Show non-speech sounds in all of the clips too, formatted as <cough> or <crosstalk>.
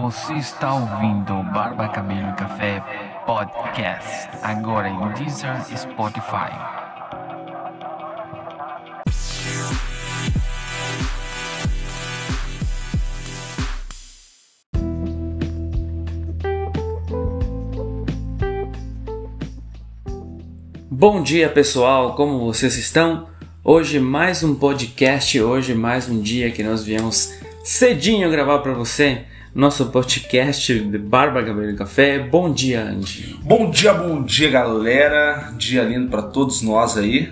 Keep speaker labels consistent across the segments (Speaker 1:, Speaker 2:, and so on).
Speaker 1: Você está ouvindo Barba Cabelo e Café Podcast, agora em Deezer Spotify.
Speaker 2: Bom dia pessoal, como vocês estão? Hoje mais um podcast, hoje mais um dia que nós viemos cedinho gravar para você nosso podcast de Barba Cabelo e Café. Bom dia, Andy.
Speaker 3: Bom dia, bom dia, galera. Dia lindo para todos nós aí.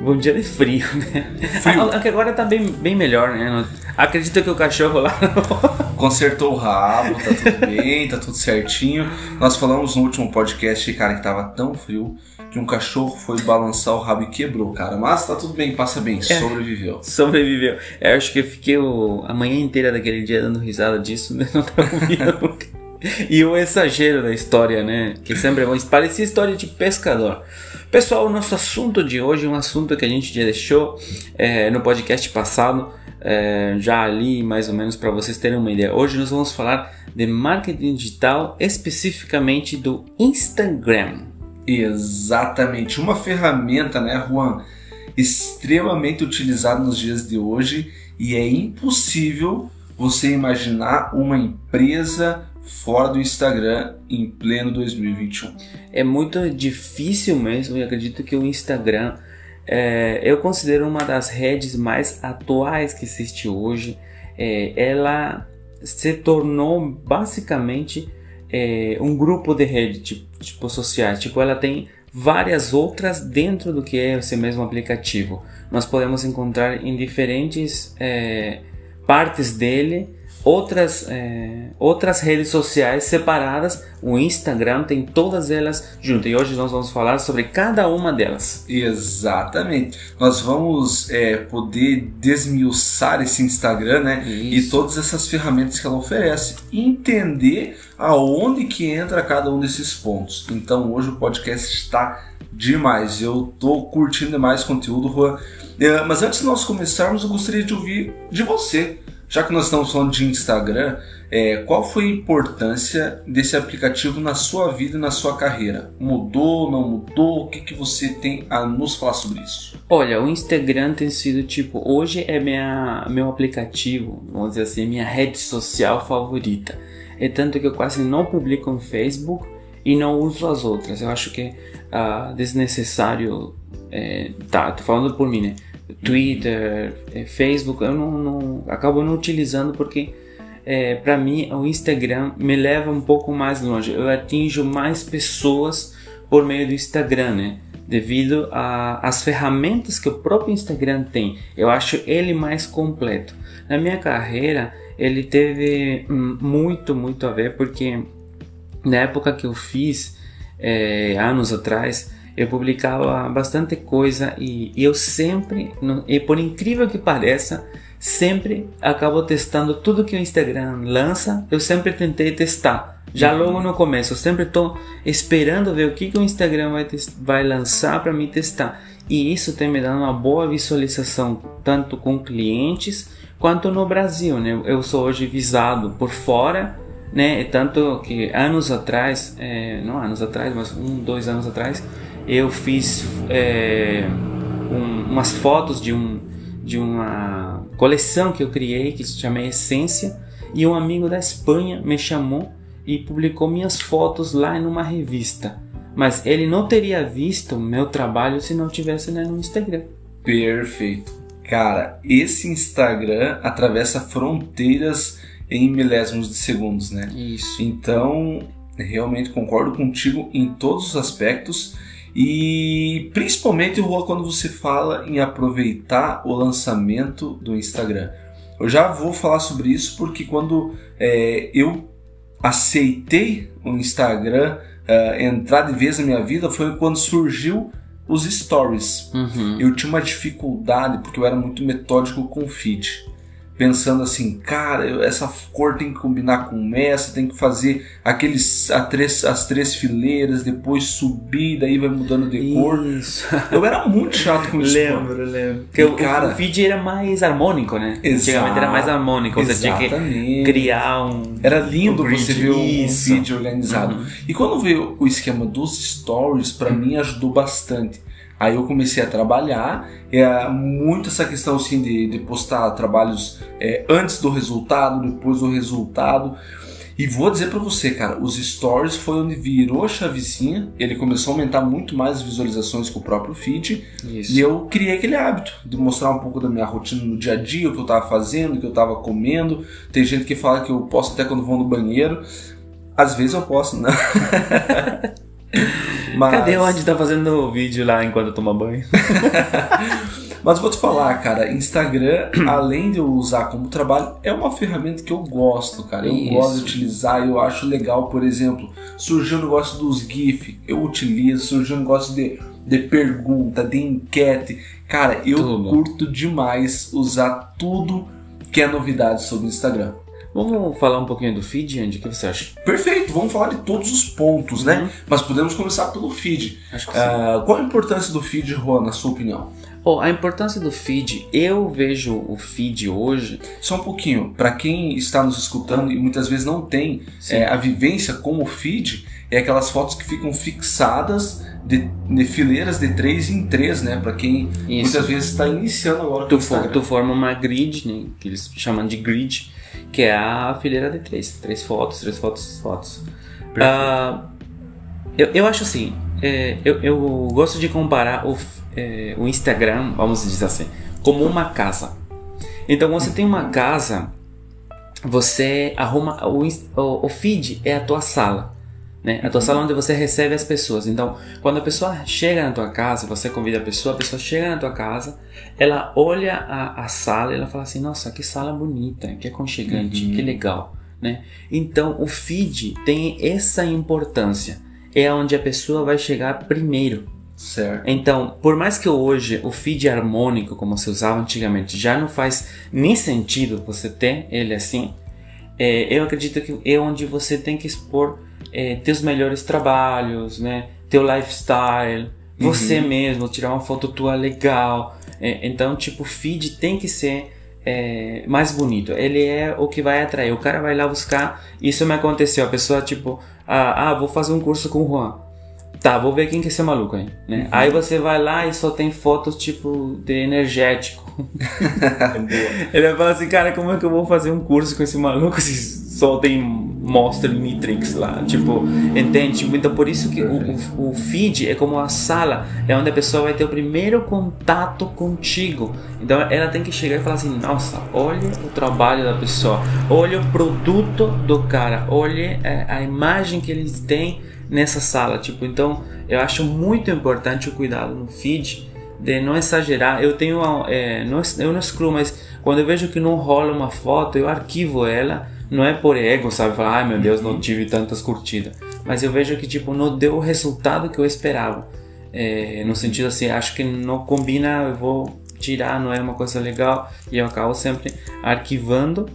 Speaker 2: Bom dia de frio, né?
Speaker 3: Frio.
Speaker 2: Ah, que agora tá bem, bem melhor, né? Acredita que o cachorro lá. <laughs>
Speaker 3: Consertou o rabo, tá tudo bem, tá tudo certinho. Nós falamos no último podcast, cara, que tava tão frio que um cachorro foi balançar o rabo e quebrou, cara. Mas tá tudo bem, passa bem, sobreviveu.
Speaker 2: Sobreviveu. Eu acho que eu fiquei o- a manhã inteira daquele dia dando risada disso, <laughs> né? Não tava ouvindo. E o exagero da história, né? Que sempre é bom. Parecia história de pescador. Pessoal, o nosso assunto de hoje é um assunto que a gente já deixou é, no podcast passado, é, já ali mais ou menos para vocês terem uma ideia. Hoje nós vamos falar de marketing digital, especificamente do Instagram.
Speaker 3: Exatamente. Uma ferramenta, né, Juan, extremamente utilizada nos dias de hoje e é impossível você imaginar uma empresa fora do Instagram em pleno 2021.
Speaker 2: É muito difícil mesmo e acredito que o Instagram é, eu considero uma das redes mais atuais que existe hoje. É, ela se tornou basicamente é, um grupo de rede tipo, tipo sociais. Tipo, ela tem várias outras dentro do que é esse mesmo aplicativo. Nós podemos encontrar em diferentes é, partes dele outras, é, outras redes sociais separadas. O Instagram tem todas elas juntas. E hoje nós vamos falar sobre cada uma delas.
Speaker 3: Exatamente. Nós vamos é, poder desmiuçar esse Instagram, né? E todas essas ferramentas que ela oferece. Entender aonde que entra cada um desses pontos. Então hoje o podcast está demais. Eu tô curtindo demais o conteúdo, Juan. É, mas antes de nós começarmos, eu gostaria de ouvir de você. Já que nós estamos falando de Instagram, é, qual foi a importância desse aplicativo na sua vida e na sua carreira? Mudou, não mudou? O que, que você tem a nos falar sobre isso?
Speaker 2: Olha, o Instagram tem sido tipo, hoje é minha, meu aplicativo, vamos dizer assim, minha rede social favorita. É tanto que eu quase não publico no Facebook e não uso as outras. Eu acho que é ah, desnecessário. É, tá, tô falando por mim, né? Twitter, eh, Facebook, eu não, não- acabo não utilizando porque é, para mim o Instagram me leva um pouco mais longe. Eu atinjo mais pessoas por meio do Instagram, né? Devido às ferramentas que o próprio Instagram tem. Eu acho ele mais completo. Na minha carreira, ele teve hum, muito, muito a ver porque na época que eu fiz, é, anos atrás, eu publicava bastante coisa e, eu sempre, e por incrível que pareça, sempre acabo testando tudo que o Instagram lança, eu sempre tentei testar. Já logo no começo, eu sempre estou esperando ver o que, que o Instagram vai, vai lançar para me testar. E isso tem me dado uma boa visualização, tanto com clientes quanto no Brasil. Né? Eu sou hoje visado por fora né? Tanto que anos atrás, é, não anos atrás, mas um, dois anos atrás, eu fiz é, um- umas fotos de, um, de uma coleção que eu criei que se chama Essência e um amigo da Espanha me chamou e publicou minhas fotos lá numa revista. Mas ele não teria visto o meu trabalho se não tivesse né, no Instagram.
Speaker 3: Perfeito. Cara, esse Instagram atravessa fronteiras em milésimos de segundos, né?
Speaker 2: Isso.
Speaker 3: Então, realmente concordo contigo em todos os aspectos e principalmente Rua, quando você fala em aproveitar o lançamento do Instagram. Eu já vou falar sobre isso porque quando é, eu aceitei o Instagram é, entrar de vez na minha vida foi quando surgiu os stories
Speaker 2: Uhum.
Speaker 3: eu tinha uma dificuldade porque eu era muito metódico com o feed. Pensando assim, cara, essa cor tem que combinar com essa, tem que fazer aqueles a três, as três fileiras, depois subir, daí vai mudando de cor.
Speaker 2: Isso.
Speaker 3: Eu era muito chato com isso.
Speaker 2: lembro, lembro. Porque o,
Speaker 3: cara-
Speaker 2: o feed era mais harmônico, né? Antigamente era mais harmônico, você tinha que
Speaker 3: Exatamente.
Speaker 2: criar um.
Speaker 3: Era lindo
Speaker 2: um
Speaker 3: você ver um vídeo organizado.
Speaker 2: Uhum.
Speaker 3: E quando veio o esquema dos stories, pra mim ajudou bastante. Aí eu comecei a trabalhar, é, muito essa questão assim de, de postar trabalhos é, antes do resultado, depois do resultado. E vou dizer pra você, cara, os stories foi onde virou a chavezinha, ele começou a aumentar muito mais as visualizações que o próprio feed,
Speaker 2: Isso.
Speaker 3: e eu criei aquele hábito de mostrar um pouco da minha rotina no dia a dia, o que eu tava fazendo, o que eu tava comendo. Tem gente que fala que eu posto até quando vou no banheiro. Às vezes eu posso, né? <laughs> Mas,
Speaker 2: Cadê onde tá fazendo o vídeo lá enquanto toma banho? <laughs>
Speaker 3: mas vou te falar, cara, Instagram, além de eu usar como trabalho, é uma ferramenta que eu gosto, cara. Eu
Speaker 2: Isso.
Speaker 3: gosto de utilizar, eu acho legal, por exemplo, surgiu o negócio dos GIF, eu utilizo, surgiu o negócio de, de pergunta, de enquete. Cara, eu
Speaker 2: Tudo.
Speaker 3: curto demais usar tudo que é novidade sobre o Instagram.
Speaker 2: Vamos falar um pouquinho do feed, Andy? O que você acha?
Speaker 3: Perfeito, vamos falar de todos os pontos, né?
Speaker 2: Uhum.
Speaker 3: Mas podemos começar pelo feed.
Speaker 2: Acho que sim.
Speaker 3: Ah, qual a importância do feed, Juan, na sua opinião?
Speaker 2: Bom, a importância do feed, eu vejo o feed hoje.
Speaker 3: Só um pouquinho, para quem está nos escutando e muitas vezes não tem é, a vivência com o feed, é aquelas fotos que ficam fixadas de, de fileiras de três em três, né? Para quem
Speaker 2: Isso.
Speaker 3: muitas vezes está iniciando agora
Speaker 2: Tu, for- tu forma uma grid, né, que eles chamam de grid, que é a fileira de três. Três fotos, três fotos, três fotos. Ah, eu, eu acho assim, é, eu, eu gosto de comparar o, é, o Instagram, vamos dizer assim, como uma casa. Então, você tem uma casa, você arruma o, o feed é a tua sala, né? A tua sala onde você recebe as pessoas. Então, quando a pessoa chega na tua casa, você convida a pessoa, a pessoa chega na tua casa, ela olha a, a sala e ela fala assim: Nossa, que sala bonita, que aconchegante,
Speaker 3: Uhum.
Speaker 2: que legal, né? Então, o feed tem essa importância. É onde a pessoa vai chegar primeiro.
Speaker 3: Certo.
Speaker 2: Então, por mais que hoje o feed harmônico, como se usava antigamente, já não faz nem sentido você ter ele assim, é, eu acredito que é onde você tem que expor é, teus melhores trabalhos, né? Teu lifestyle, você mesmo, tirar uma foto tua legal. É, então, tipo, o feed tem que ser é, mais bonito. Ele é o que vai atrair. O cara vai lá buscar. Isso me aconteceu. A pessoa, tipo, ah, ah, vou fazer um curso com o Juan. Tá, vou ver quem que é esse maluco aí, né? Aí você vai lá e só tem fotos tipo de energético. <laughs> Ele vai falar assim, cara, como é que eu vou fazer um curso com esse maluco só tem Monster e Nitrix lá? Tipo, entende? Então por isso que o, o, o feed é como a sala, é onde a pessoa vai ter o primeiro contato contigo. Então ela tem que chegar e falar assim, nossa, olha o trabalho da pessoa, olha o produto do cara, olha é, a imagem que eles têm nessa sala, tipo, então eu acho muito importante o cuidado no feed de não exagerar. Eu tenho, é, não, eu não excluo, mas quando eu vejo que não rola uma foto, eu arquivo ela. Não é por ego, sabe? Falar, ai meu Deus, não tive tantas curtidas. Mas eu vejo que tipo não deu o resultado que eu esperava. É, no sentido assim, acho que não combina, eu vou tirar, não é uma coisa legal e eu acabo sempre arquivando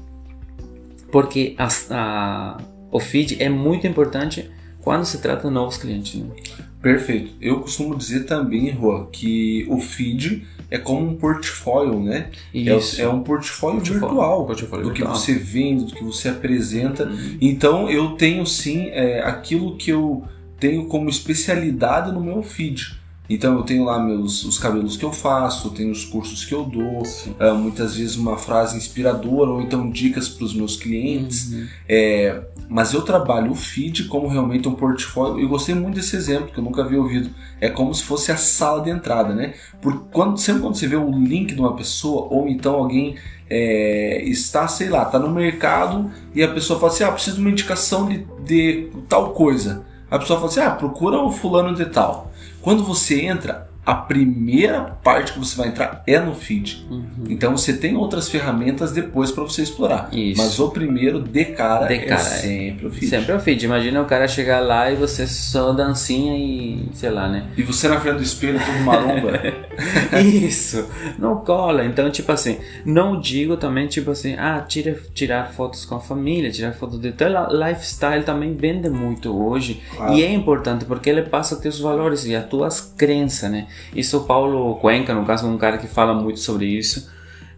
Speaker 2: porque a, a, o feed é muito importante quando se trata de novos clientes. Né?
Speaker 3: Perfeito. Eu costumo dizer também, Juan, que o feed é como um portfólio, né?
Speaker 2: Isso.
Speaker 3: É, é um portfólio,
Speaker 2: Portfólio.
Speaker 3: virtual
Speaker 2: Portfólio
Speaker 3: do
Speaker 2: virtual.
Speaker 3: que você vende, do que você apresenta.
Speaker 2: Uhum.
Speaker 3: Então eu tenho sim é, aquilo que eu tenho como especialidade no meu feed. Então eu tenho lá meus os cabelos que eu faço, tenho os cursos que eu dou, é, muitas vezes uma frase inspiradora ou então dicas para os meus clientes.
Speaker 2: Uhum.
Speaker 3: É, mas eu trabalho o feed como realmente um portfólio. Eu gostei muito desse exemplo que eu nunca havia ouvido. É como se fosse a sala de entrada, né? Porque quando, sempre quando você vê o link de uma pessoa ou então alguém é, está, sei lá, está no mercado e a pessoa fala assim: ah, preciso de uma indicação de, de tal coisa. A pessoa fala assim: ah, procura o fulano de tal. Quando você entra, a primeira parte que você vai entrar é no feed.
Speaker 2: Uhum.
Speaker 3: Então você tem outras ferramentas depois para você explorar.
Speaker 2: Isso.
Speaker 3: Mas o primeiro de cara,
Speaker 2: De
Speaker 3: é
Speaker 2: cara, é.
Speaker 3: sempre o feed.
Speaker 2: Sempre é o feed. Imagina o cara chegar lá e você só dancinha e sei lá, né?
Speaker 3: E você na frente do espelho todo maromba. <laughs>
Speaker 2: Isso, não cola. Então, tipo assim, não digo também, tipo assim, ah, tira, tirar fotos com a família, tirar fotos de teu lifestyle também vende muito hoje.
Speaker 3: Claro.
Speaker 2: E é importante porque ele passa teus valores e as tuas crenças, né? Isso o Paulo Cuenca, no caso, é um cara que fala muito sobre isso.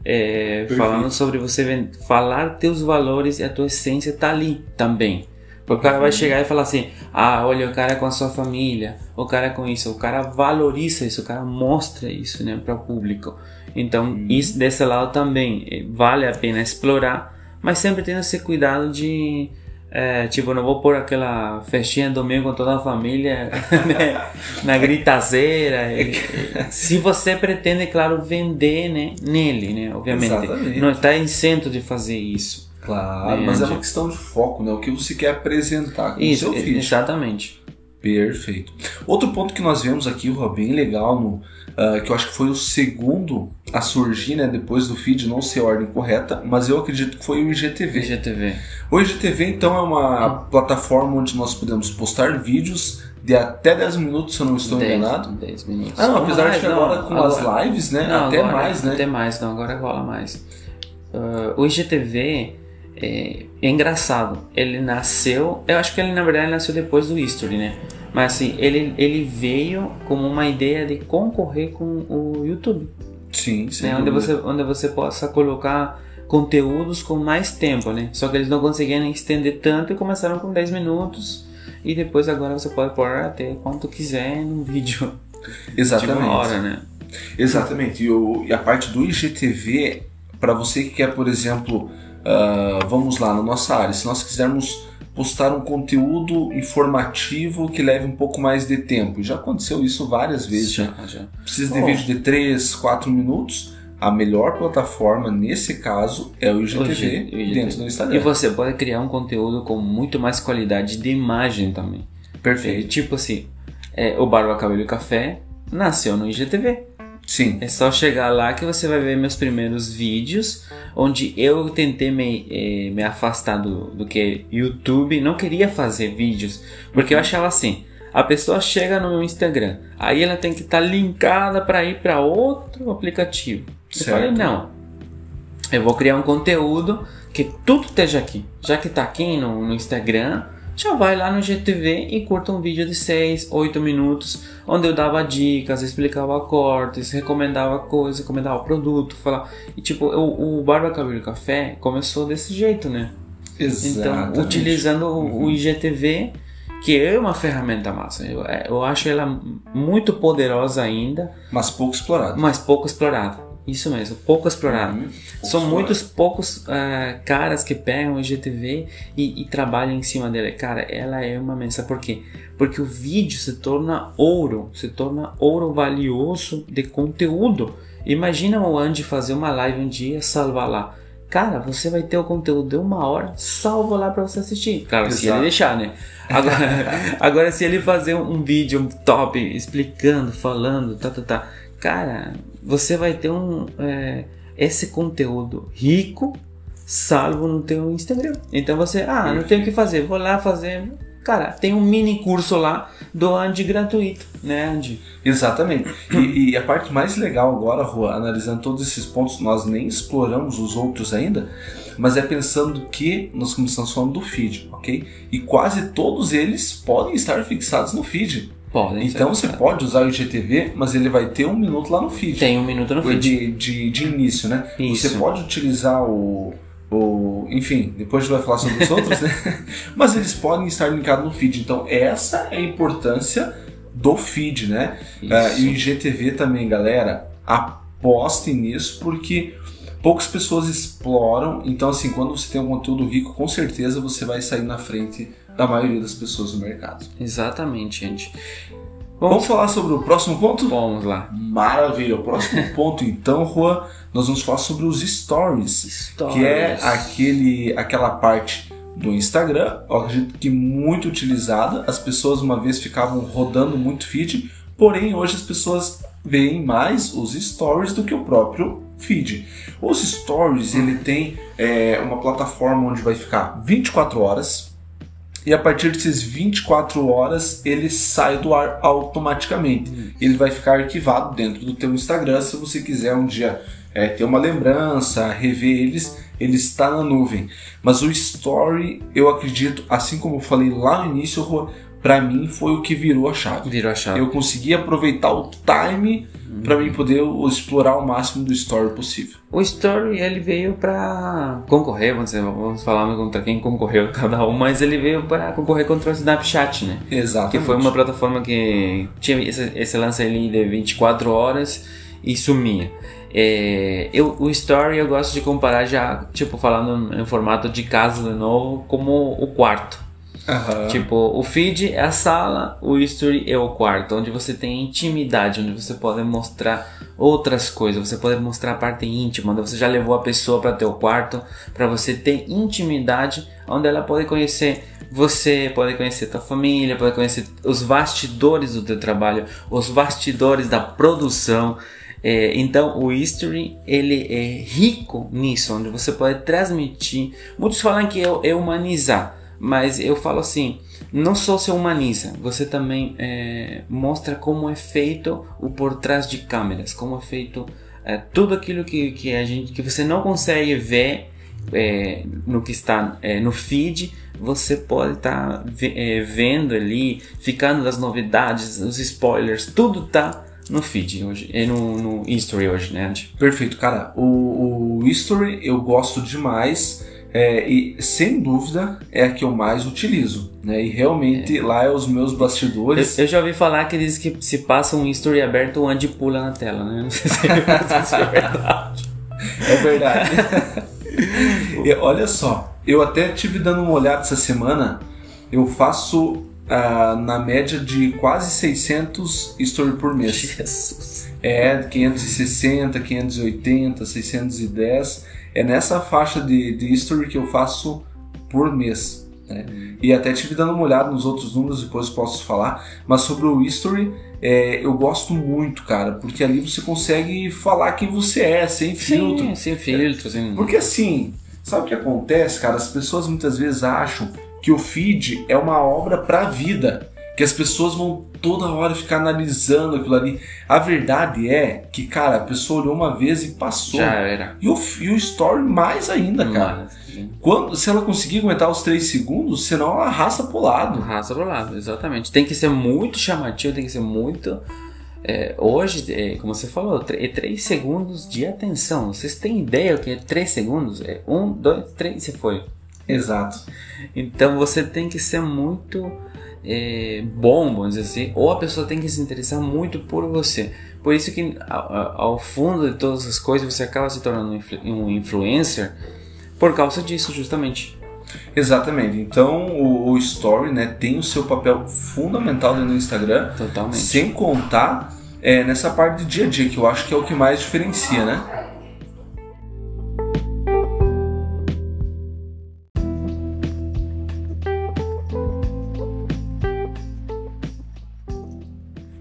Speaker 2: é, falando sobre você falar teus valores e a tua essência tá ali também. Porque o cara vai chegar e falar assim: ah, olha, o cara é com a sua família, o cara é com isso, o cara valoriza isso, o cara mostra isso né, para o público. Então, isso desse lado também eh, vale a pena explorar, mas sempre tendo esse cuidado de. Eh, tipo, não vou pôr aquela festinha domingo com toda a família <laughs> né, na gritazeira. E- e- se você pretende, claro, vender né, nele, né? Obviamente.
Speaker 3: Exatamente.
Speaker 2: Não está isento de fazer isso.
Speaker 3: Claro,
Speaker 2: É,
Speaker 3: mas é uma questão de foco, né? O que você quer apresentar com o
Speaker 2: Isso,
Speaker 3: seu feed.
Speaker 2: exatamente.
Speaker 3: Perfeito. Outro ponto que nós vemos aqui, Rua, bem legal, no, ah, que eu acho que foi o segundo a surgir, né? Depois do feed não ser a ordem correta, mas eu acredito que foi o IGTV.
Speaker 2: IGTV.
Speaker 3: O IGTV, então, é uma plataforma onde nós podemos postar vídeos de até 10 minutos, se eu não estou
Speaker 2: 10,
Speaker 3: enganado.
Speaker 2: 10 minutos.
Speaker 3: Ah, não, apesar de
Speaker 2: Mais,
Speaker 3: que
Speaker 2: não,
Speaker 3: agora com
Speaker 2: agora-
Speaker 3: as lives, né?
Speaker 2: Não,
Speaker 3: até
Speaker 2: agora-
Speaker 3: mais, né?
Speaker 2: Até mais, não, agora rola mais. Ah, o IGTV é, é engraçado. Ele nasceu, eu acho que ele na verdade nasceu depois do History, né? Mas assim, ele, ele veio como uma ideia de concorrer com o YouTube.
Speaker 3: Sim, sem
Speaker 2: né? onde, você, onde você possa colocar conteúdos com mais tempo, né? Só que eles não conseguiam estender tanto e começaram com 10 minutos. E depois agora você pode pôr até quanto quiser num <laughs> vídeo de
Speaker 3: Exatamente.
Speaker 2: uma hora, né?
Speaker 3: Exatamente. E, o- e a parte do IGTV, para você que quer, por exemplo, ah, vamos lá, na nossa área, se nós quisermos postar um conteúdo informativo que leve um pouco mais de tempo, e já aconteceu isso várias vezes, né?
Speaker 2: Já, já.
Speaker 3: Precisa de
Speaker 2: Bom.
Speaker 3: vídeo de 3, 4 minutos, a melhor plataforma nesse caso é o IGTV,
Speaker 2: O G- o IGTV.
Speaker 3: dentro do
Speaker 2: E
Speaker 3: Instagram.
Speaker 2: você pode criar um conteúdo com muito mais qualidade de imagem também. É,
Speaker 3: Perfeito.
Speaker 2: tipo assim, é, o Barba Cabelo e Café nasceu no IGTV.
Speaker 3: Sim,
Speaker 2: É só chegar lá que você vai ver meus primeiros vídeos, onde eu tentei me, eh, me afastar do, do que YouTube, não queria fazer vídeos, porque eu achava assim, a pessoa chega no meu Instagram, aí ela tem que estar linkada para ir para outro aplicativo. Eu
Speaker 3: Certo.
Speaker 2: falei, não, eu vou criar um conteúdo que tudo esteja aqui, já que está aqui no, no Instagram, já vai lá no GTV e curta um vídeo de 6, 8 minutos, onde eu dava dicas, explicava cortes, recomendava coisas, recomendava produto, falar. E tipo, o, o Barba Cabelo Café começou desse jeito, né?
Speaker 3: exatamente.
Speaker 2: Então, utilizando o- o IGTV, que é uma ferramenta massa. Eu, é, eu acho ela muito poderosa ainda,
Speaker 3: Mas pouco explorado.
Speaker 2: mas pouco explorada. Isso mesmo, pouco explorada.
Speaker 3: Uhum, pouco
Speaker 2: São
Speaker 3: explorado.
Speaker 2: muitos poucos ah, caras que pegam o IGTV e, e trabalham em cima dele. Cara, ela é uma mensa. Por quê? Porque o vídeo se torna ouro, se torna ouro valioso de conteúdo. Imagina o Andy fazer uma live um dia, salvar lá. Cara, você vai ter o conteúdo de uma hora, salvo lá pra você assistir. Claro, se
Speaker 3: Exato.
Speaker 2: ele deixar, né? Agora, <laughs> agora se ele fazer um vídeo top explicando, falando, tá, tá, tá. Cara, você vai ter um é, esse conteúdo rico, salvo no teu Instagram. Então você, ah, não tenho o que fazer, vou lá fazer. Cara, tem um mini curso lá do Andy gratuito, né, Andy?
Speaker 3: Exatamente. E, e a parte mais legal agora, Rua, analisando todos esses pontos, nós nem exploramos os outros ainda, mas é pensando que nós começamos falando do feed, ok? E quase todos eles podem estar fixados no feed.
Speaker 2: Podem.
Speaker 3: Então
Speaker 2: ser.
Speaker 3: você pode usar o IGTV, mas ele vai ter um minuto lá no feed.
Speaker 2: Tem um minuto no feed.
Speaker 3: de, de, de início, né?
Speaker 2: Isso.
Speaker 3: Você pode utilizar o, o. Enfim, depois a gente vai falar sobre os outros, né? <laughs> Mas eles podem estar linkados no feed. Então, essa é a importância do feed, né?
Speaker 2: Isso.
Speaker 3: e o IGTV também, galera, apostem nisso porque poucas pessoas exploram. Então, assim, quando você tem um conteúdo rico, com certeza você vai sair na frente da maioria das pessoas do mercado.
Speaker 2: Exatamente, gente.
Speaker 3: Vamos falar sobre o próximo ponto?
Speaker 2: Vamos lá.
Speaker 3: Maravilha. O próximo <laughs> ponto, então, Juan, nós vamos falar sobre os stories, que é aquele, aquela parte do Instagram, eu acredito que muito utilizada. As pessoas uma vez ficavam rodando muito feed, porém hoje as pessoas veem mais os stories do que o próprio feed. Os stories ele tem é, uma plataforma onde vai ficar 24 horas e a partir desses 24 horas ele sai do ar automaticamente. Hum. Ele vai ficar arquivado dentro do teu Instagram se você quiser um dia é, ter uma lembrança, rever eles, ele está na nuvem. Mas o Story, eu acredito, assim como eu falei lá no início, para mim foi o que virou a chave.
Speaker 2: Virou a chave.
Speaker 3: Eu consegui aproveitar o time uhum. para mim poder explorar o máximo do story possível.
Speaker 2: O story ele veio para concorrer, vamos, dizer, vamos falar contra quem concorreu <laughs> cada um, mas ele veio para concorrer contra o Snapchat, né?
Speaker 3: Exatamente.
Speaker 2: Que foi uma plataforma que tinha esse, esse lance ali de 24 horas e sumia. É, eu, o story eu gosto de comparar já, tipo, falando em formato de casa de novo, como o quarto. Uhum. Tipo, o feed é a sala, o history é o quarto, onde você tem intimidade, onde você pode mostrar outras coisas, você pode mostrar a parte íntima, onde você já levou a pessoa para teu quarto, para você ter intimidade, onde ela pode conhecer você, pode conhecer tua família, pode conhecer os bastidores do teu trabalho, os bastidores da produção. É, então o history ele é rico nisso, onde você pode transmitir. Muitos falam que é, é humanizar mas eu falo assim, não só se humaniza, você também é, mostra como é feito o por trás de câmeras, como é feito é, tudo aquilo que, que a gente que você não consegue ver é, no que está é, no feed, você pode estar tá é, vendo ali, ficando das novidades, os spoilers, tudo tá no feed hoje, e no, no history hoje, né?
Speaker 3: Perfeito, cara. O, o history eu gosto demais é, e sem dúvida é a que eu mais utilizo, né? E realmente é. lá é os meus bastidores.
Speaker 2: Eu, eu, já ouvi falar que diz que se passa um history aberto, o Andy pula na tela, né? <laughs> Não sei se é
Speaker 3: verdade. é verdade. e, olha só, eu até tive dando uma olhada essa semana. Eu faço uh, na média de quase 600 story por mês.
Speaker 2: Jesus.
Speaker 3: É, 560, 580, 610 é nessa faixa de, de history que eu faço por mês. Né? E até tive dando uma olhada nos outros números, depois posso falar. Mas sobre o history, é, eu gosto muito, cara, porque ali você consegue falar quem você é, sem filtro.
Speaker 2: Sim, sem filtro. Sem...
Speaker 3: Porque assim, sabe o que acontece, cara? As pessoas muitas vezes acham que o feed é uma obra para a vida que as pessoas vão toda hora ficar analisando aquilo ali. A verdade é que, cara, a pessoa olhou uma vez e passou.
Speaker 2: Já era.
Speaker 3: E o, e o story mais ainda, cara. Quando, se ela conseguir aguentar os 3 segundos, senão ela arrasta pro lado.
Speaker 2: Arrasta pro lado, exatamente. Tem que ser muito chamativo, tem que ser muito. É, hoje, é, como você falou, é 3 segundos de atenção. Vocês têm ideia o que é 3 segundos? É 1, 2, 3 você foi.
Speaker 3: Exato.
Speaker 2: Então você tem que ser muito é, bom, vamos dizer assim, ou a pessoa tem que se interessar muito por você. Por isso que ao, fundo de todas as coisas você acaba se tornando um influencer por causa disso, justamente.
Speaker 3: Exatamente. Então o, o, story, né, tem o seu papel fundamental no Instagram.
Speaker 2: Totalmente.
Speaker 3: Sem contar é, nessa parte de dia a dia que eu acho que é o que mais diferencia, né?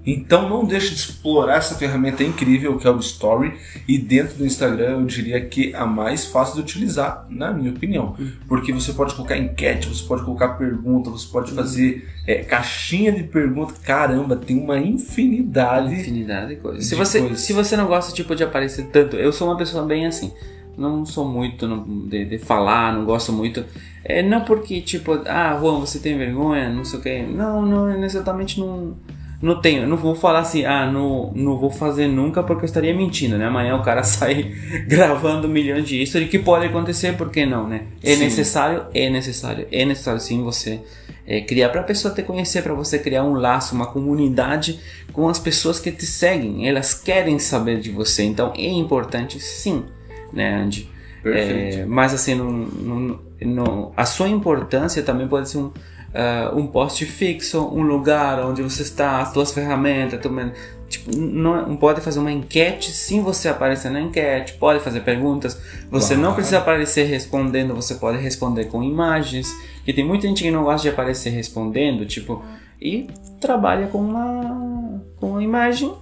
Speaker 3: Então não deixe de explorar essa ferramenta incrível que é o Story e dentro do Instagram eu diria que a mais fácil de utilizar, na minha opinião, porque você pode colocar enquete, você pode colocar pergunta, você pode fazer é, caixinha de pergunta, caramba, tem uma infinidade,
Speaker 2: infinidade de coisas. Se você coisas. se você não gosta tipo de aparecer tanto, eu sou uma pessoa bem assim não sou muito de, de, falar, não gosto muito. É, não porque, tipo, ah, Juan, você tem vergonha, não sei o que. Não, não, exatamente não não tenho, não vou falar assim, ah, não, não vou fazer nunca porque eu estaria mentindo, né? Amanhã o cara <laughs> sai gravando milhões de history, que pode acontecer, por que não, né? É sim. necessário, é necessário, é necessário sim você é, criar para a pessoa te conhecer, para você criar um laço, uma comunidade com as pessoas que te seguem, elas querem saber de você, então é importante sim, né, Andy?
Speaker 3: Perfeito.
Speaker 2: É, mas assim, no, no, a sua importância também pode ser um uh, um post fixo, um lugar onde você está, as suas ferramentas, também. Tipo, não pode fazer uma enquete sim você aparecer na enquete, pode fazer perguntas, você claro. não precisa aparecer respondendo, você pode responder com imagens, que tem muita gente que não gosta de aparecer respondendo, tipo, e trabalha com uma com uma imagem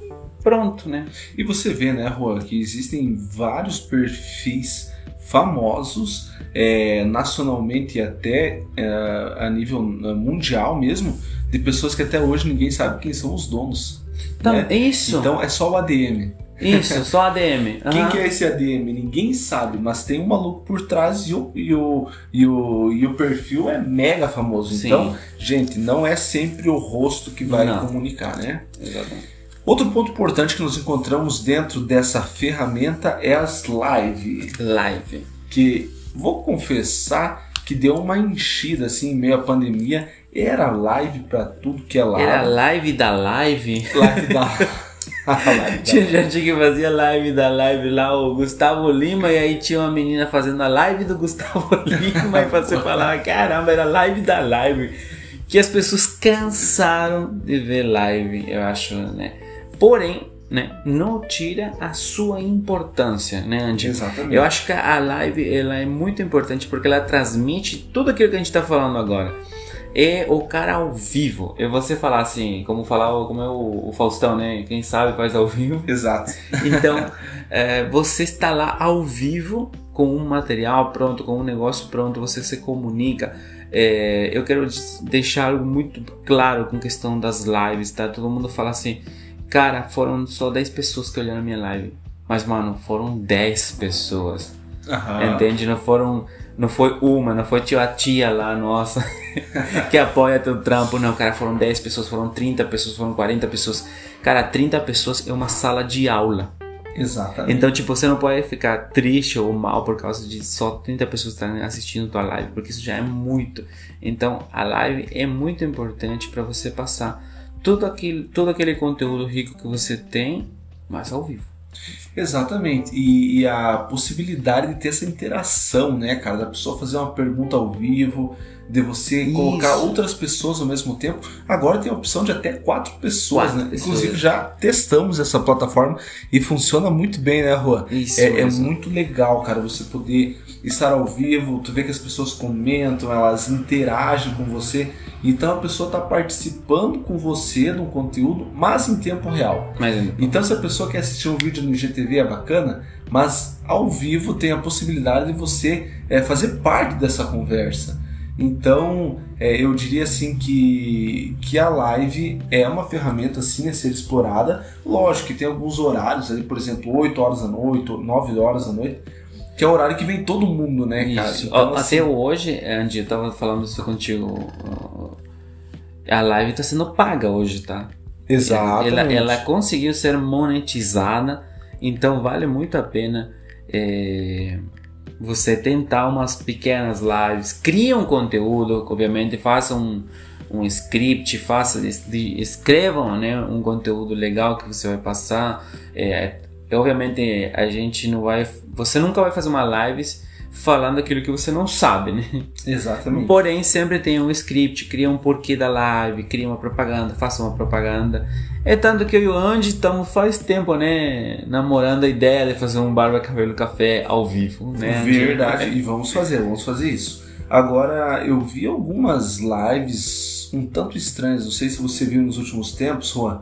Speaker 2: pronto, né?
Speaker 3: E você vê, né, Rua, que existem vários perfis famosos é, nacionalmente e até é, a nível é, mundial mesmo, de pessoas que até hoje ninguém sabe quem são os donos.
Speaker 2: Então,
Speaker 3: né?
Speaker 2: Isso.
Speaker 3: Então é só o ADM.
Speaker 2: Isso, só ADM. <laughs>
Speaker 3: Quem
Speaker 2: Aham.
Speaker 3: que é esse ADM? Ninguém sabe, mas tem um maluco por trás e o, e o, e o, e o perfil é mega famoso.
Speaker 2: Sim.
Speaker 3: Então, gente, não é sempre o rosto que vai
Speaker 2: Não.
Speaker 3: comunicar, né?
Speaker 2: Exatamente.
Speaker 3: Outro ponto importante que nós encontramos dentro dessa ferramenta é as live,
Speaker 2: Live.
Speaker 3: que vou confessar que deu uma enchida assim em meio à pandemia. Era live pra tudo que é lado.
Speaker 2: Era live da live.
Speaker 3: live <laughs> <laughs> live da-
Speaker 2: Tinha gente que fazia live da live lá, o Gustavo Lima, e aí tinha uma menina fazendo a live do Gustavo <laughs> Lima, e você falava, caramba, era live da live. Que as pessoas cansaram de ver live, eu acho, né? Porém, né, não tira a sua importância, né, Andy?
Speaker 3: Exatamente.
Speaker 2: Eu acho que a live ela é muito importante porque ela transmite tudo aquilo que a gente está falando agora. É o cara ao vivo. É você falar assim, como falar como é o, o Faustão, né? Quem sabe faz ao vivo. <laughs>
Speaker 3: Exato.
Speaker 2: Então, <laughs> é, você está lá ao vivo com um material pronto, com um negócio pronto, você se comunica. É, eu quero deixar algo muito claro com questão das lives, tá? Todo mundo fala assim, cara, foram só 10 pessoas que olharam a minha live. Mas, mano, foram 10 pessoas. Entende? Não foram. Não foi uma, não foi a tia lá, nossa, <laughs> que apoia teu trampo. Não, cara, foram 10 pessoas, foram 30 pessoas, foram 40 pessoas. Cara, 30 pessoas é uma sala de aula.
Speaker 3: Exatamente.
Speaker 2: Então, tipo, você não pode ficar triste ou mal por causa de só 30 pessoas estarem assistindo tua live, porque isso já é muito. Então, a live é muito importante para você passar todo aquele, todo aquele conteúdo rico que você tem, mas ao vivo.
Speaker 3: Exatamente. E, e a possibilidade de ter essa interação, né, cara? Da pessoa fazer uma pergunta ao vivo, de você
Speaker 2: Isso.
Speaker 3: colocar outras pessoas ao mesmo tempo. Agora tem a opção de até quatro pessoas,
Speaker 2: Quatro
Speaker 3: né?
Speaker 2: pessoas.
Speaker 3: Inclusive já testamos essa plataforma e funciona muito bem, né, Rua?
Speaker 2: Isso,
Speaker 3: É, é muito legal, cara, você poder estar ao vivo, tu vê que as pessoas comentam, elas interagem com você. Então a pessoa está participando com você um conteúdo, mas em tempo real.
Speaker 2: Mas,
Speaker 3: Então, se a pessoa quer assistir um vídeo no IGTV é bacana, mas ao vivo tem a possibilidade de você é, fazer parte dessa conversa. Então, é, eu diria assim que, que a live é uma ferramenta assim a ser explorada. Lógico que tem alguns horários ali, por exemplo, 8 horas da noite, 9 horas da noite, que é o horário que vem todo mundo, né, cara?
Speaker 2: Isso.
Speaker 3: Então,
Speaker 2: Ó,
Speaker 3: assim,
Speaker 2: Até hoje, Andy, eu tava falando isso contigo. ó, A live tá sendo paga hoje, tá?
Speaker 3: Exatamente.
Speaker 2: Ela, ela conseguiu ser monetizada, então vale muito a pena é, você tentar umas pequenas lives. Cria um conteúdo, obviamente, faça um, um script, faça, escrevam né, um conteúdo legal que você vai passar. É, obviamente, a gente não vai. Você nunca vai fazer uma live falando aquilo que você não sabe, né?
Speaker 3: Exatamente.
Speaker 2: Porém, sempre tem um script, cria um porquê da live, cria uma propaganda, faça uma propaganda. É tanto que eu e o Andy estamos faz tempo, né, namorando a ideia de fazer um barba cabelo café ao vivo, né?
Speaker 3: Verdade, e vamos fazer, vamos fazer isso. Agora, eu vi algumas lives um tanto estranhas, não sei se você viu nos últimos tempos, Juan,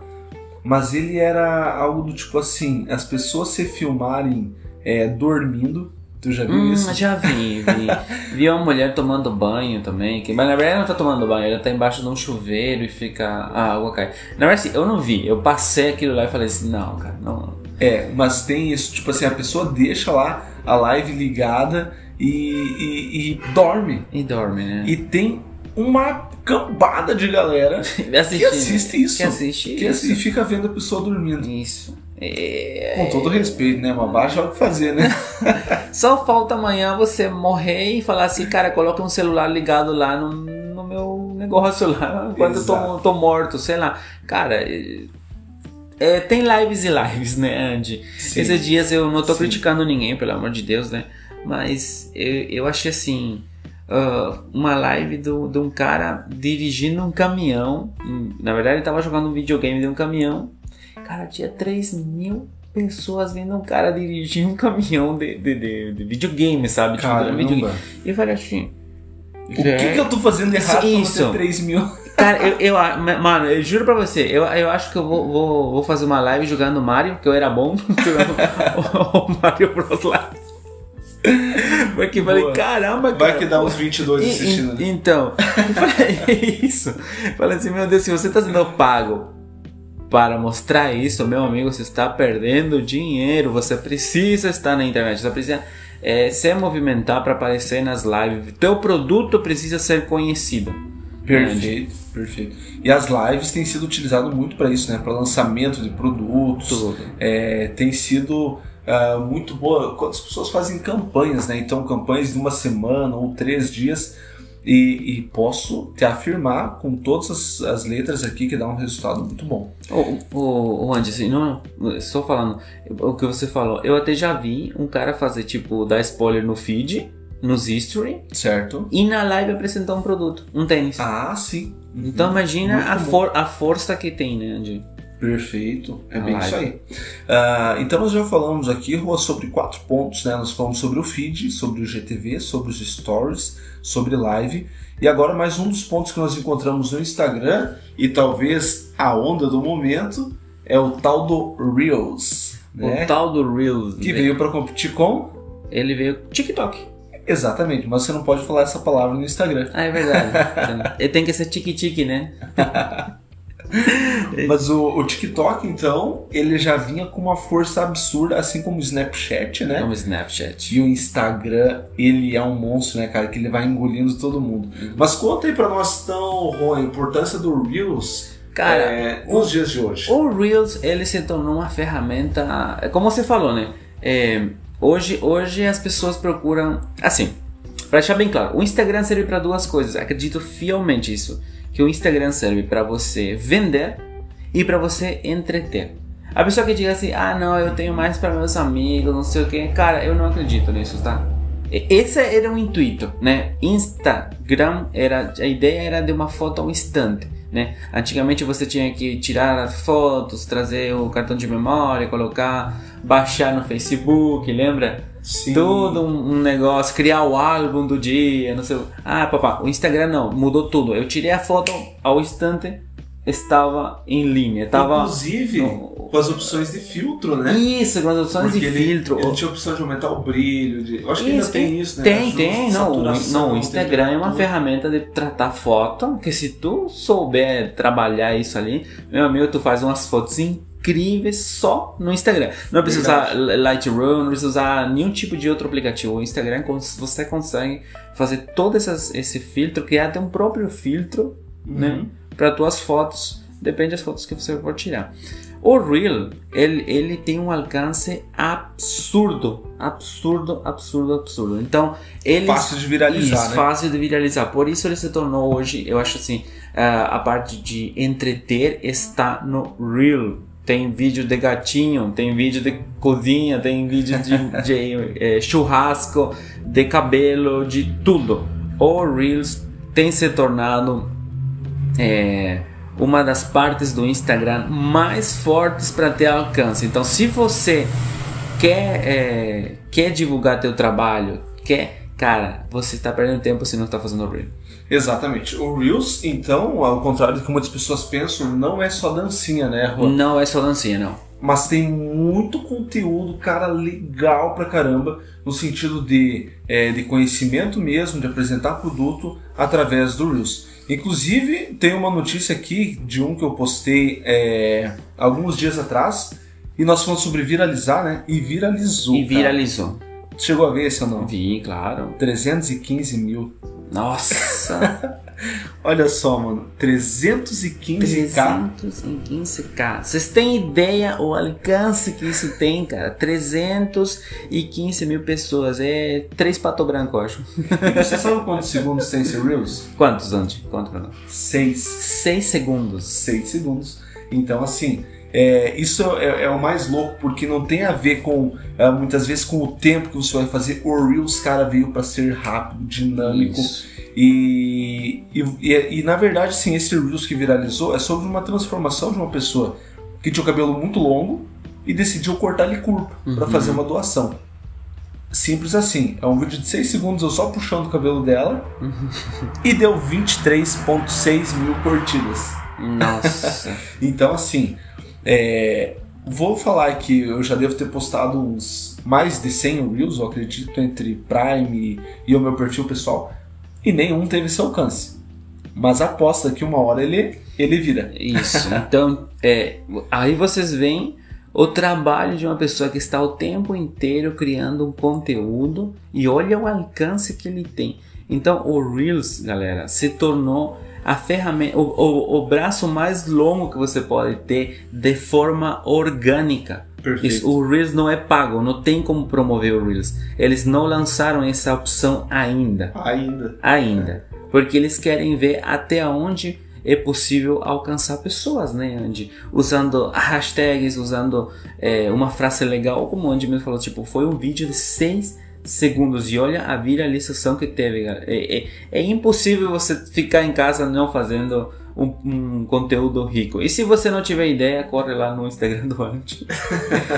Speaker 3: mas ele era algo do tipo assim, as pessoas se filmarem é, dormindo, tu já viu
Speaker 2: Hum,
Speaker 3: isso?
Speaker 2: já vi, vi. <laughs> vi uma mulher tomando banho também, que, mas na verdade ela não tá tomando banho, ela tá embaixo de um chuveiro e fica. A água cai. Na verdade, assim, eu não vi, eu passei aquilo lá e falei assim, não, cara, não.
Speaker 3: É, mas tem isso, tipo assim, a pessoa deixa lá a live ligada e, e- e dorme.
Speaker 2: E dorme, né?
Speaker 3: E tem uma cambada de galera <laughs> que assiste isso.
Speaker 2: Que assiste
Speaker 3: que
Speaker 2: isso.
Speaker 3: assim, fica vendo a pessoa dormindo.
Speaker 2: Isso. É...
Speaker 3: Com todo respeito, né? Mas baixa é o que fazer, né? <laughs>
Speaker 2: Só falta amanhã você morrer e falar assim, cara, coloca um celular ligado lá no, no meu negócio lá, <laughs> enquanto eu tô, tô morto, sei lá. Cara, é, é, tem lives e lives, né, Andy?
Speaker 3: Sim.
Speaker 2: Esses dias eu não tô
Speaker 3: Sim.
Speaker 2: criticando ninguém, pelo amor de Deus, né? Mas eu, eu achei assim. Ah, uma live do- de um cara dirigindo um caminhão. Hum, Na verdade, ele tava jogando um videogame de um caminhão. Cara, tinha 3 mil pessoas vendo um cara dirigir um caminhão de, de, de- de videogame, sabe? Tipo, videogame.
Speaker 3: Caramba.
Speaker 2: E eu falei assim.
Speaker 3: O que, que eu tô fazendo errado
Speaker 2: Isso.
Speaker 3: pra não ter 3 mil?
Speaker 2: Cara, eu, eu, mano, eu juro pra você, eu, eu acho que eu vou, vou, vou fazer uma live jogando Mario, que eu era bom <laughs> jogando o, o Mario Bros lá. <laughs> Porque falei, caramba, cara.
Speaker 3: Vai que dá uns 22
Speaker 2: E-
Speaker 3: assistindo, né?
Speaker 2: Então, falei, isso. Falei assim, meu Deus, se você está sendo pago para mostrar isso, meu amigo, você está perdendo dinheiro. Você precisa estar na internet, você precisa eh, se movimentar para aparecer nas lives. Teu produto precisa ser conhecido.
Speaker 3: Perfeito, perfeito. E as lives têm sido utilizadas muito para isso, né? Para lançamento de produtos. É, tem sido ah, muito boa. Quando as pessoas fazem campanhas, né? Então, campanhas de uma semana ou três dias. E, e posso te afirmar com todas as, as letras aqui que dá um resultado muito bom.
Speaker 2: O Andy, assim, não, só falando o que você falou, eu até já vi um cara fazer, tipo, dar spoiler no feed, nos history,
Speaker 3: Certo?
Speaker 2: e na live apresentar um produto, um tênis.
Speaker 3: Ah, sim.
Speaker 2: Então imagina
Speaker 3: Muito
Speaker 2: a, for, a força que tem, né, Andy?
Speaker 3: Perfeito, é bem isso aí. Ah, então nós já falamos aqui, Rua, sobre quatro pontos, né? Nós falamos sobre o feed, sobre o GTV, sobre os stories, sobre live. E agora mais um dos pontos que nós encontramos no Instagram e talvez a onda do momento é o tal do Reels, né?
Speaker 2: O tal do Reels.
Speaker 3: Que
Speaker 2: né?
Speaker 3: veio para competir com
Speaker 2: Ele veio TikTok.
Speaker 3: Exatamente, mas você não pode falar essa palavra no Instagram.
Speaker 2: Ah, é verdade. <laughs> Ele tem que ser tique-tique, né? <laughs> <laughs>
Speaker 3: Mas o, o TikTok, então, ele já vinha com uma força absurda, assim como o Snapchat, né?
Speaker 2: Como Snapchat.
Speaker 3: E o Instagram, ele é um monstro, né, cara? Que ele vai engolindo todo mundo. Mas conta aí pra nós, então, Ron, a importância do Reels
Speaker 2: Cara,
Speaker 3: é, nos dias de hoje.
Speaker 2: O Reels, ele se tornou uma ferramenta... é Como você falou, né? É, hoje, hoje as pessoas procuram... Assim, pra deixar bem claro, o Instagram serve para duas coisas. Acredito fielmente isso. Que o Instagram serve para você vender e para você entreter. A pessoa que diga assim, ah não, eu tenho mais para meus amigos, não sei o que. Cara, eu não acredito nisso, tá? Esse era o intuito, né? Instagram era a ideia era de uma foto ao instante, né? Antigamente você tinha que tirar as fotos, trazer o cartão de memória, colocar, baixar no Facebook, lembra?
Speaker 3: Sim.
Speaker 2: Todo um, um negócio, criar o álbum do dia, não sei. o- Ah, papá, o Instagram não, mudou tudo. Eu tirei a foto ao instante, estava em linha, estava
Speaker 3: Inclusive,
Speaker 2: no-
Speaker 3: com as opções de filtro, né?
Speaker 2: isso, com as opções
Speaker 3: Porque
Speaker 2: de
Speaker 3: ele,
Speaker 2: ainda
Speaker 3: Ele tinha a opção de aumentar o brilho. De... Eu acho que ainda
Speaker 2: Isso,
Speaker 3: tem isso, né?
Speaker 2: Tem, tem. Não,
Speaker 3: saturação,
Speaker 2: não, o Instagram é uma ferramenta de tratar foto, que se tu souber trabalhar isso ali, meu amigo, tu faz umas fotos incríveis só no Instagram. Não precisa usar Lightroom, não precisa usar nenhum tipo de outro aplicativo. O Instagram você consegue fazer todo essas, esse filtro, criar até um próprio filtro, né,
Speaker 3: Uhum.
Speaker 2: para tuas fotos. Depende das fotos que você for tirar. O Reel, ele, ele tem um alcance absurdo, absurdo, absurdo, absurdo. Então, ele
Speaker 3: Fácil de viralizar,
Speaker 2: isso,
Speaker 3: né?
Speaker 2: fácil de viralizar. Por isso ele se tornou hoje, eu acho assim, ah, a parte de entreter está no Reel. Tem vídeo de gatinho, tem vídeo de cozinha, tem vídeo de, <laughs> de, eh, churrasco, de cabelo, de tudo. O Reels tem se tornado é, uma das partes do Instagram mais fortes para ter alcance. Então, se você quer, é, quer divulgar teu trabalho, quer, cara, você está perdendo tempo se não está fazendo Reel.
Speaker 3: Exatamente. O Reels, então, ao contrário do que muitas pessoas pensam, não é só dancinha, né, Juan?
Speaker 2: Não é só dancinha, não.
Speaker 3: Mas tem muito conteúdo, cara, legal pra caramba, no sentido de, é, de conhecimento mesmo, de apresentar produto através do Reels. Inclusive, tem uma notícia aqui de um que eu postei é, alguns dias atrás, e nós falamos sobre viralizar, né? E viralizou.
Speaker 2: E
Speaker 3: cara.
Speaker 2: viralizou.
Speaker 3: Chegou a ver esse ou não?
Speaker 2: Vi, claro.
Speaker 3: 315 mil.
Speaker 2: Nossa! <laughs>
Speaker 3: Olha só, mano. 315k
Speaker 2: 315k. Vocês têm ideia o alcance que isso tem, cara? 315 mil pessoas. É três pato branco, eu acho.
Speaker 3: E você sabe quantos <laughs> segundos tem esse Reels?
Speaker 2: Quantos, Andy? Quanto pra nós?
Speaker 3: 6.
Speaker 2: 6 segundos.
Speaker 3: 6 segundos. Então, assim, é, isso é, é o mais louco, porque não tem a ver com, é, muitas vezes, com o tempo que você vai fazer. O Reels, cara, veio para ser rápido, dinâmico. E, e, e, e, na verdade, sim, esse Reels que viralizou é sobre uma transformação de uma pessoa que tinha o cabelo muito longo e decidiu cortar ele curto para
Speaker 2: Uhum.
Speaker 3: fazer uma doação. Simples assim. É um vídeo de 6 segundos eu só puxando o cabelo dela e deu 23,6 mil curtidas.
Speaker 2: Nossa. <laughs>
Speaker 3: Então, assim, é, vou falar que eu já devo ter postado uns mais de 100 Reels, eu acredito, entre Prime e o meu perfil pessoal, e nenhum teve esse alcance. Mas aposta que uma hora ele, ele vira.
Speaker 2: Isso. <laughs> Então, é, aí vocês veem o trabalho de uma pessoa que está o tempo inteiro criando um conteúdo e olha o alcance que ele tem. Então, o Reels, galera, se tornou a ferramenta, o, o, o braço mais longo que você pode ter de forma orgânica. Isso, o Reels não é pago, não tem como promover o Reels. Eles não lançaram essa opção ainda.
Speaker 3: Ainda.
Speaker 2: Ainda. Porque eles querem ver até onde é possível alcançar pessoas, né, Andy? Usando hashtags, usando é, uma frase legal, como o Andy mesmo falou, tipo, foi um vídeo de 6 segundos e olha a viralização que teve. É, é, é impossível você ficar em casa não fazendo um, um, conteúdo rico. E se você não tiver ideia, corre lá no Instagram <laughs> do Andy,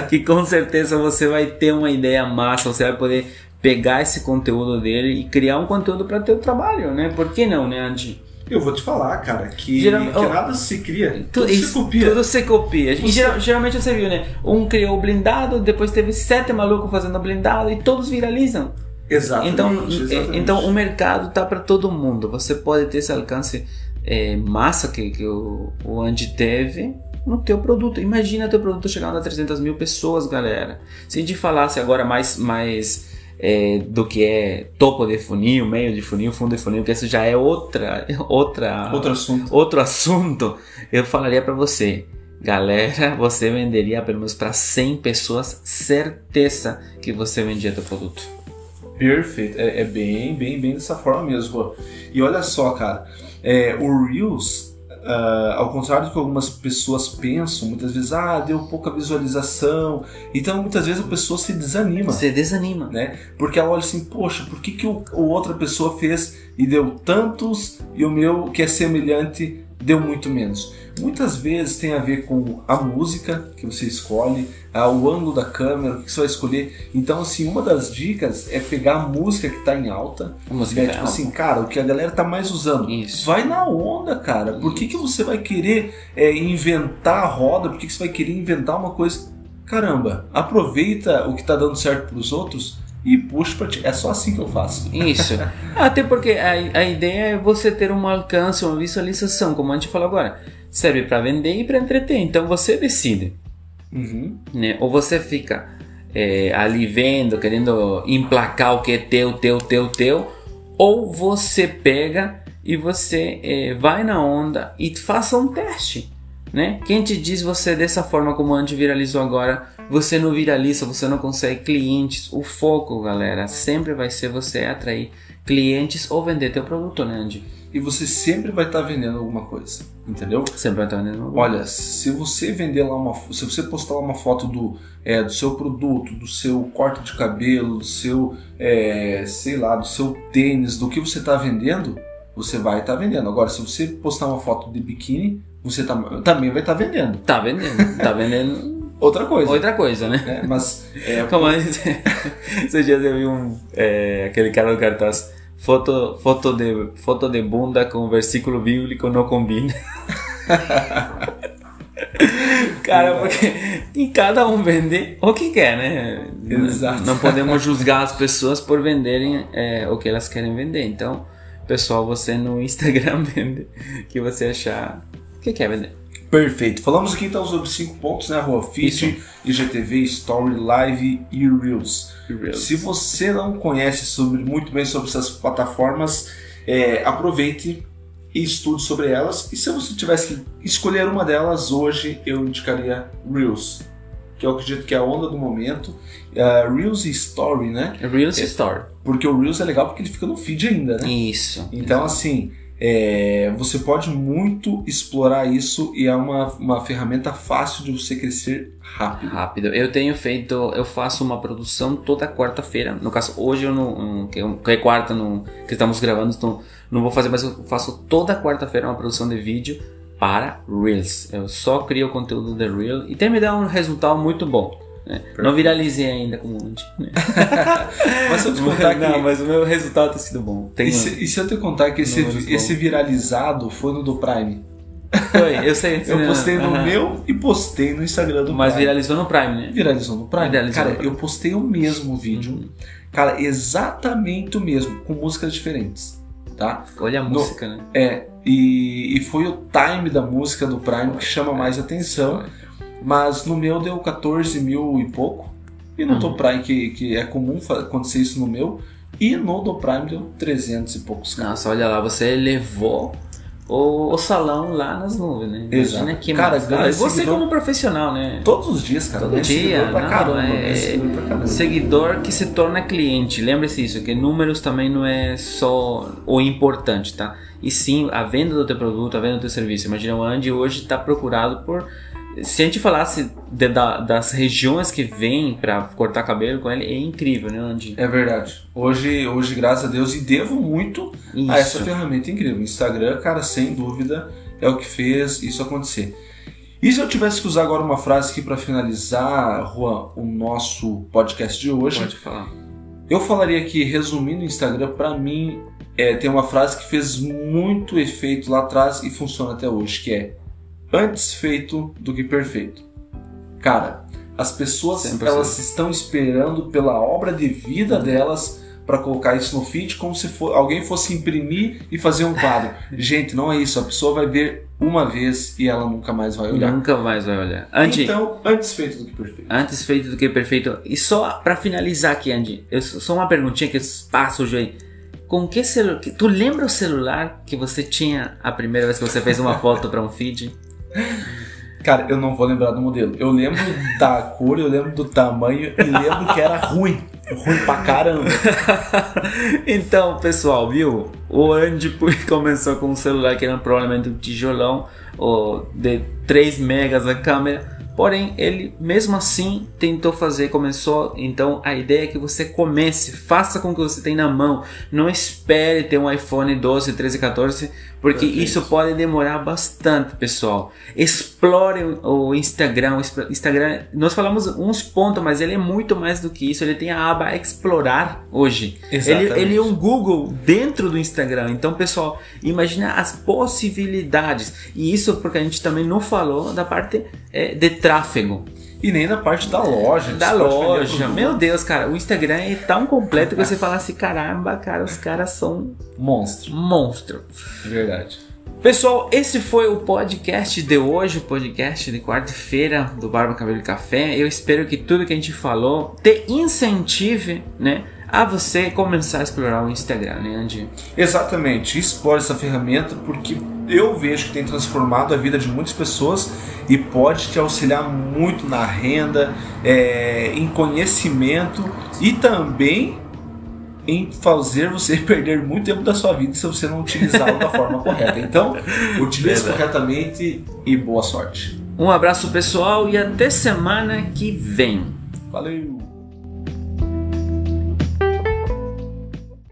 Speaker 2: que com certeza você vai ter uma ideia massa, você vai poder pegar esse conteúdo dele e criar um conteúdo para teu trabalho, né? Por que não, né, Andy?
Speaker 3: Eu vou te falar, cara, que,
Speaker 2: Geral-
Speaker 3: que
Speaker 2: oh,
Speaker 3: nada se cria,
Speaker 2: Tu-
Speaker 3: tudo
Speaker 2: isso,
Speaker 3: se copia.
Speaker 2: Tudo se copia. E
Speaker 3: Você-
Speaker 2: geral- geralmente você viu, né? Um criou o blindado, depois teve sete malucos fazendo blindado e todos viralizam.
Speaker 3: Exatamente.
Speaker 2: Então,
Speaker 3: exatamente.
Speaker 2: então o mercado tá para todo mundo. Você pode ter esse alcance é, massa que, que o, o Andy teve no teu produto. Imagina teu produto chegando a 300 mil pessoas, galera. Se a gente falasse agora mais, mais é, do que é topo de funil, meio de funil, fundo de funil, que isso já é outra, <laughs> outra,
Speaker 3: Outro assunto.
Speaker 2: outro assunto, eu falaria para você. Galera, <laughs> você venderia pelo menos para 100 pessoas, certeza que você vendia teu produto.
Speaker 3: Perfeito. É, é bem, bem, bem dessa forma mesmo. E olha só, cara, é, o Reels, ah, ao contrário do que algumas pessoas pensam, muitas vezes, ah, deu pouca visualização. Então, muitas vezes a pessoa se desanima.
Speaker 2: Você desanima.
Speaker 3: né? Porque ela olha assim, poxa, por que, que o, o outra pessoa fez e deu tantos e o meu, que é semelhante, deu muito menos? Muitas vezes tem a ver com a música que você escolhe, o ângulo da câmera, o que você vai escolher. Então, assim, uma das dicas é pegar a música que tá em alta,
Speaker 2: A música
Speaker 3: é, tipo
Speaker 2: alta.
Speaker 3: assim, cara, o que a galera tá mais usando.
Speaker 2: Isso.
Speaker 3: Vai na onda, cara. Por que, que você vai querer é, inventar a roda? Por que, que você vai querer inventar uma coisa? Caramba, aproveita o que tá dando certo pros outros e puxa pra ti. É só assim que eu faço.
Speaker 2: Isso. <laughs> Até porque a, a ideia é você ter um alcance, uma visualização, como a gente falou agora. Serve para vender e para entreter. Então você decide.
Speaker 3: Uhum.
Speaker 2: né? Ou você fica é, ali vendo, querendo emplacar o que é teu, teu, teu, teu, ou você pega e você é, vai na onda e faça um teste, né? Quem te diz você dessa forma como o Andy viralizou agora, você não viraliza, você não consegue clientes. O foco, galera, sempre vai ser você atrair clientes ou vender teu produto, né, Andy?
Speaker 3: E você sempre vai estar vendendo alguma coisa, entendeu?
Speaker 2: Sempre vai estar vendendo.
Speaker 3: Olha, se você vender lá uma, se você postar lá uma foto do, é, do seu produto, do seu corte de cabelo, do seu, é, sei lá, do seu tênis, do que você está vendendo, você vai estar vendendo. Agora, se você postar uma foto de biquíni, você tá- também vai estar vendendo.
Speaker 2: Tá vendendo, tá <laughs> vendendo
Speaker 3: Outra coisa.
Speaker 2: outra coisa, né?
Speaker 3: né? Mas é,
Speaker 2: Como é? <laughs> Esses dias eu vi um, é, aquele cara do cartaz. Foto, foto, de, foto de bunda com versículo bíblico não combina. <laughs> cara, porque e cada um vende o que quer, né?
Speaker 3: Exato.
Speaker 2: Não podemos julgar as pessoas por venderem é, o que elas querem vender. Então, pessoal, você no Instagram <laughs> vende o que você achar que quer vender.
Speaker 3: Perfeito. Falamos aqui então sobre cinco pontos, né, Rua? Feed, IGTV, Story, Live e Reels. Se você não conhece sobre, muito bem sobre essas plataformas, é, aproveite e estude sobre elas. E se você tivesse que escolher uma delas hoje, eu indicaria Reels, que eu acredito que é a onda do momento. Ah, Reels e Story, né?
Speaker 2: Reels Store.
Speaker 3: Porque o Reels é legal porque ele fica no feed ainda, né?
Speaker 2: Isso.
Speaker 3: Então, assim, é, você pode muito explorar isso e é uma, uma ferramenta fácil de você crescer rápido.
Speaker 2: rápido. Eu tenho feito, eu faço uma produção toda quarta-feira. No caso, hoje eu não, não- é- que é quarta no, que estamos gravando, então não vou fazer, mas eu faço toda quarta-feira uma produção de vídeo para Reels. Eu só crio o conteúdo de Reel e tem me dado um resultado muito bom. Né? Não viralizei ainda como Andy. Né? <laughs>
Speaker 3: Mas se eu te contar que.
Speaker 2: Não, mas o meu resultado tem sido bom. Tem
Speaker 3: E se, e se eu te contar que esse, esse viralizado foi no do Prime?
Speaker 2: Foi, eu sei. <laughs>
Speaker 3: Eu postei no
Speaker 2: Aham.
Speaker 3: meu e postei no Instagram do
Speaker 2: Mas
Speaker 3: Prime.
Speaker 2: viralizou no Prime, né?
Speaker 3: Viralizou no Prime.
Speaker 2: Viralizou
Speaker 3: cara,
Speaker 2: no Prime.
Speaker 3: eu postei o mesmo vídeo.
Speaker 2: Uhum.
Speaker 3: Cara, exatamente o mesmo, com músicas diferentes. Tá?
Speaker 2: Olha a
Speaker 3: No-
Speaker 2: música, né?
Speaker 3: É, e, e foi o time da música do Prime que chama mais atenção. Mas no meu deu 14 mil e pouco. E no
Speaker 2: Uhum.
Speaker 3: do Prime, que, que é comum acontecer isso no meu. E no do Prime deu 300 e poucos. cara.
Speaker 2: Nossa, olha lá, você levou o, o salão lá nas nuvens, né?
Speaker 3: Exato.
Speaker 2: Imagina que
Speaker 3: Cara,
Speaker 2: massa. Ah, Você
Speaker 3: seguidor-
Speaker 2: como profissional, né?
Speaker 3: Todos os dias, cara.
Speaker 2: Todo dia,
Speaker 3: seguidor pra
Speaker 2: não,
Speaker 3: caramba.
Speaker 2: é-
Speaker 3: seguidor pra caramba.
Speaker 2: Seguidor que se torna cliente. Lembre-se isso, que números também não é só o importante, tá? E sim a venda do teu produto, a venda do teu serviço. Imagina, o Andy hoje está procurado por. Se a gente falasse de- da- das regiões que vem para cortar cabelo com ele, é incrível, né, Andy?
Speaker 3: É verdade. Hoje, hoje, graças a Deus, e devo muito a essa
Speaker 2: Isso.
Speaker 3: ferramenta incrível. O Instagram, cara, sem dúvida, é o que fez isso acontecer. E se eu tivesse que usar agora uma frase aqui para finalizar, Juan, o nosso podcast de hoje,
Speaker 2: Pode falar.
Speaker 3: eu falaria que, resumindo o Instagram, para mim, é, tem uma frase que fez muito efeito lá atrás e funciona até hoje, que é antes feito do que perfeito. Cara, as pessoas
Speaker 2: 100%.
Speaker 3: elas estão esperando pela obra de vida delas para colocar isso no feed como se for, alguém fosse imprimir e fazer um quadro. <laughs> Gente, não é isso. A pessoa vai ver uma vez e ela nunca mais vai olhar.
Speaker 2: Nunca mais vai olhar. Andy,
Speaker 3: Então, antes feito do que perfeito.
Speaker 2: Antes feito do que perfeito. E só pra finalizar aqui, Andy, eu, só uma perguntinha que eu passo hoje aí. Com que celular. Tu lembra o celular que você tinha a primeira vez que você fez uma foto pra um feed?
Speaker 3: Cara, eu não vou lembrar do modelo. Eu lembro da cor, eu lembro do tamanho e lembro que era ruim. Ruim pra caramba. <laughs>
Speaker 2: então, pessoal, viu? O Andy <laughs> começou com um celular que era provavelmente um tijolão, ou de 3 megas a câmera. Porém, ele mesmo assim tentou fazer, começou. Então, a ideia é que você comece, faça com o que você tem na mão. Não espere ter um iPhone 12, 13, 14, porque
Speaker 3: Perfeito.
Speaker 2: isso pode demorar bastante, pessoal. Explore o Instagram. O Instagram, nós falamos uns pontos, mas ele é muito mais do que isso. Ele tem a aba Explorar hoje. Ele,
Speaker 3: Exatamente.
Speaker 2: ele é um Google dentro do Instagram. Então, pessoal, imagina as possibilidades. E isso porque a gente também não falou da parte eh, de tráfego
Speaker 3: E nem na parte da loja.
Speaker 2: da loja. Meu Deus, cara, o Instagram é tão completo que você fala assim: caramba, cara, os caras são
Speaker 3: Monstro.
Speaker 2: monstros.
Speaker 3: Verdade.
Speaker 2: Pessoal, esse foi o podcast de hoje, o podcast de quarta-feira do Barba Cabelo e Café. Eu espero que tudo que a gente falou te incentive, né, a você começar a explorar o Instagram, né, Andy?
Speaker 3: Exatamente. Explore essa ferramenta porque eu vejo que tem transformado a vida de muitas pessoas e pode te auxiliar muito na renda, é, em conhecimento e também em fazer você <laughs> perder muito tempo da sua vida se você não utilizá-lo da forma <laughs> correta. Então, utilize
Speaker 2: Verdade.
Speaker 3: corretamente e boa sorte.
Speaker 2: Um abraço pessoal e até semana que vem.
Speaker 3: Valeu!